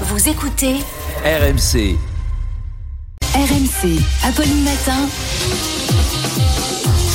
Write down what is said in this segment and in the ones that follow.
Vous écoutez RMC. RMC. Apolline Matin.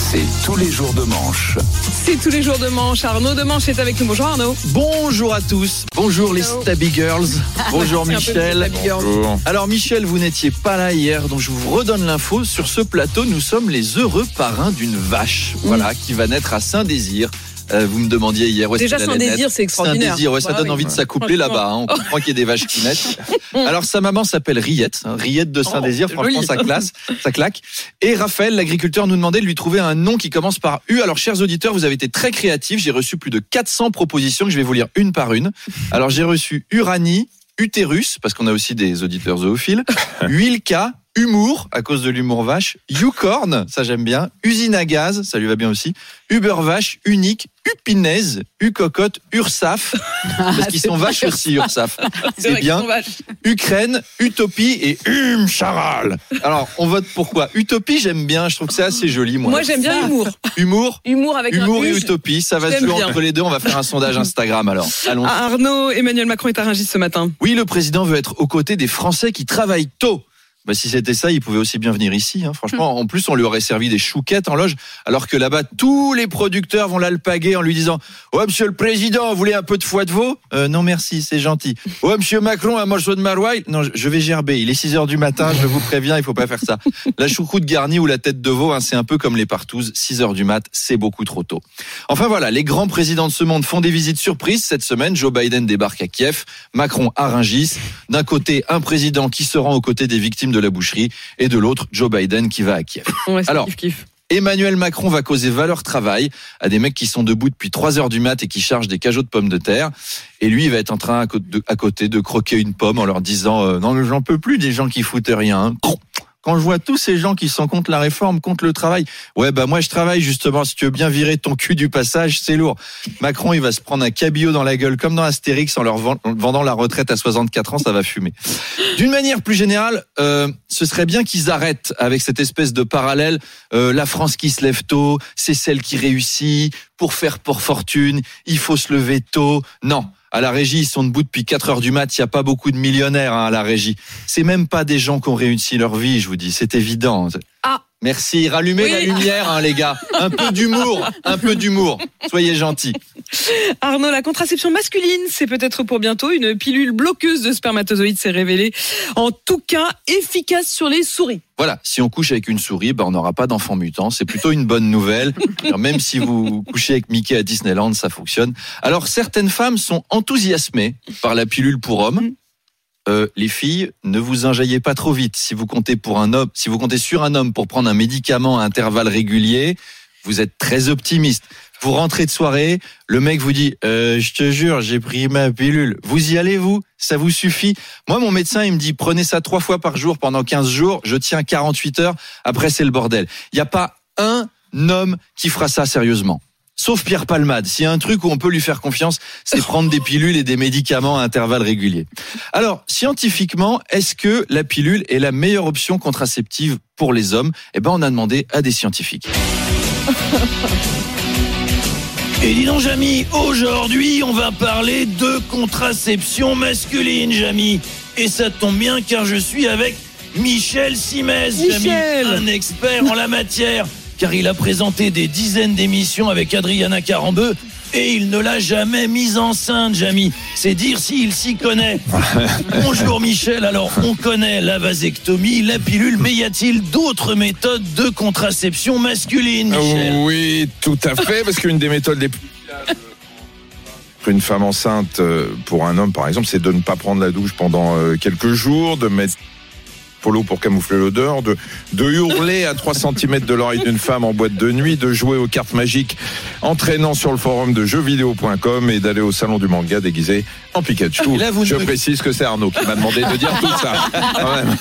C'est tous les jours de manche. C'est tous les jours de manche. Arnaud de manche est avec nous. Bonjour Arnaud. Bonjour à tous, bonjour les. Stabby Girls, bonjour Michel. Girl. Alors Michel, vous n'étiez pas là hier, donc je vous redonne l'info. Sur ce plateau, nous sommes les heureux parrains d'une vache, voilà, qui va naître à Saint-Désir. Euh, vous me demandiez hier où est-ce Déjà, naître. c'est extraordinaire. Saint-Désir, ouais, ça donne oui. envie de s'accoupler là-bas. hein. On comprend qu'il y a des vaches qui naissent. Alors sa maman s'appelle Riette, hein, Riette de Saint-Désir. Oh, Franchement, ça classe, ça claque. Et Raphaël, l'agriculteur, nous demandait de lui trouver un nom qui commence par U. Alors, chers auditeurs, vous avez été très créatifs. J'ai reçu plus de 400 propositions que je vais vous lire une par une. Alors, j'ai reçu Uranie, Utérus, parce qu'on a aussi des auditeurs zoophiles, Huilka, Humour, à cause de l'humour vache, Ucorn, ça j'aime bien, Usine à gaz, ça lui va bien aussi, Uber vache, Unique, Upinaise, Ucocotte, Ursaf, parce qu'ils sont vaches aussi, Ursaf. C'est vrai qu'ils bien. sont vaches. Ukraine, Utopie et Hum Charal. Alors, on vote pourquoi? Utopie, j'aime bien, je trouve que c'est assez joli, moi. Moi, j'aime bien l'humour. Humour, Humour avec humour un et. Utopie, ça va se jouer entre les deux. On va faire un sondage Instagram alors. Allons. Ah, Arnaud, Emmanuel Macron est à Rungis ce matin. Oui, le président veut être aux côtés des Français qui travaillent tôt. Bah, si c'était ça, il pouvait aussi bien venir ici. hein. Franchement, en plus, on lui aurait servi des chouquettes en loge, alors que là-bas, tous les producteurs vont l'alpaguer en lui disant Ouais, monsieur le président, vous voulez un peu de foie de veau? Euh, Non, merci, c'est gentil. Ouais, monsieur Macron, un morceau de maroilles? Non, je- vais gerber. Il est 6 heures du matin, je vous préviens, il faut pas faire ça. La choucroute garnie ou la tête de veau, hein, c'est un peu comme les partouzes. 6 heures du mat, c'est beaucoup trop tôt. Enfin voilà, les grands présidents de ce monde font des visites surprises. Cette semaine, Joe Biden débarque à Kiev, Macron à Rungis. D'un côté, un président qui se rend aux côtés des victimes de la boucherie, et de l'autre, Joe Biden qui va à Kiev. Ouais, Alors. kiff kiff. Emmanuel Macron va causer valeur travail à des mecs qui sont debout depuis 3 heures du mat et qui chargent des cajots de pommes de terre. Et lui, il va être en train à côté de, à côté de croquer une pomme en leur disant euh, non, mais j'en peux plus des gens qui foutent rien. hein. Quand je vois tous ces gens qui sont contre la réforme, contre le travail, ouais bah moi je travaille justement. Si tu veux bien virer ton cul du passage, c'est lourd. Macron, il va se prendre un cabillaud dans la gueule comme dans Astérix en leur vend- en vendant la retraite à 64 ans, ça va fumer. D'une manière plus générale, euh, ce serait bien qu'ils arrêtent avec cette espèce de parallèle. euh, la France qui se lève tôt, c'est celle qui réussit. Pour faire pour fortune, il faut se lever tôt. Non. À la régie, ils sont debout depuis 4 heures du mat. Il n'y a pas beaucoup de millionnaires hein, à la régie. C'est même pas des gens qui ont réussi leur vie, je vous dis. C'est évident. Ah. Merci. Rallumez Oui. la lumière, hein, les gars. Un peu d'humour. Un peu d'humour. Soyez gentils. Arnaud, la contraception masculine, c'est peut-être pour bientôt. Une pilule bloqueuse de spermatozoïdes s'est révélée. En tout cas, efficace sur les souris. Voilà, si on couche avec une souris, ben on n'aura pas d'enfant mutant. C'est plutôt une bonne nouvelle. Alors, même si vous couchez avec Mickey à Disneyland, ça fonctionne. Alors certaines femmes sont enthousiasmées par la pilule pour hommes. Euh, les filles, ne vous enjaillez pas trop vite. Si vous comptez pour un homme, si vous comptez sur un homme pour prendre un médicament à intervalles réguliers, vous êtes très optimiste. Vous rentrez de soirée, le mec vous dit euh, Je te jure, j'ai pris ma pilule. Vous y allez, vous? Ça vous suffit? Moi, mon médecin, il me dit Prenez ça trois fois par jour pendant 15 jours. Je tiens 48 heures. Après, c'est le bordel. Il n'y a pas un homme qui fera ça sérieusement. Sauf Pierre Palmade. S'il y a un truc où on peut lui faire confiance, c'est prendre des pilules et des médicaments à intervalles réguliers. Alors, scientifiquement, est-ce que la pilule est la meilleure option contraceptive pour les hommes? Eh ben, on a demandé à des scientifiques. Et dis donc, Jamy, aujourd'hui, on va parler de contraception masculine, Jamy. Et ça tombe bien car je suis avec Michel Simès, Jamy, Michel. un expert en la matière. Car il a présenté des dizaines d'émissions avec Adriana Carambeu et il ne l'a jamais mise enceinte, Jamy. C'est dire s'il s'y connaît. Bonjour Michel, alors on connaît la vasectomie, la pilule, mais y a-t-il d'autres méthodes de contraception masculine, Michel? Oui, tout à fait, parce qu'une des méthodes les plus une femme enceinte, euh, pour un homme par exemple, c'est de ne pas prendre la douche pendant euh, quelques jours, de mettre polo pour camoufler l'odeur, de, de hurler à 3 cm de l'oreille d'une femme en boîte de nuit, de jouer aux cartes magiques en traînant sur le forum de jeuxvideo.com et d'aller au salon du manga déguisé en Pikachu. Et là, vous Je ne- précise que c'est Arnaud qui m'a demandé de dire tout ça.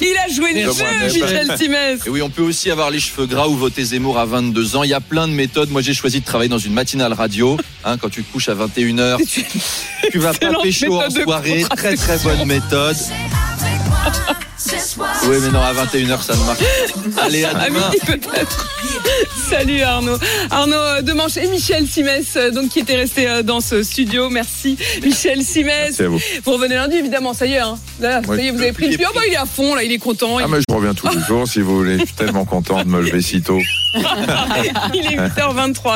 Il a joué le Comme jeu, Michel Simès. Et oui, on peut aussi avoir les cheveux gras ou voter Zemmour à 22 ans. Il y a plein de méthodes. Moi, j'ai choisi de travailler dans une matinale radio. Hein, quand tu te couches à 21h, tu vas pas pécho en soirée. Très, très bonne méthode. Oui, mais non, à 21h, ça ne marche. pas. Allez, à À demain. midi peut-être. Salut Arnaud. Arnaud euh, Demanche et Michel Simès, euh, donc qui était resté euh, dans ce studio. Merci Michel Simès. À vous. Vous revenez lundi évidemment, ça y est. Hein. Là, Ouais. ça y est, vous avez pris le pied. Oh, bah, il est à fond là, il est content. Ah, il, mais je reviens tous les jours si vous voulez. Je suis tellement content de me lever si tôt. il est 8h23.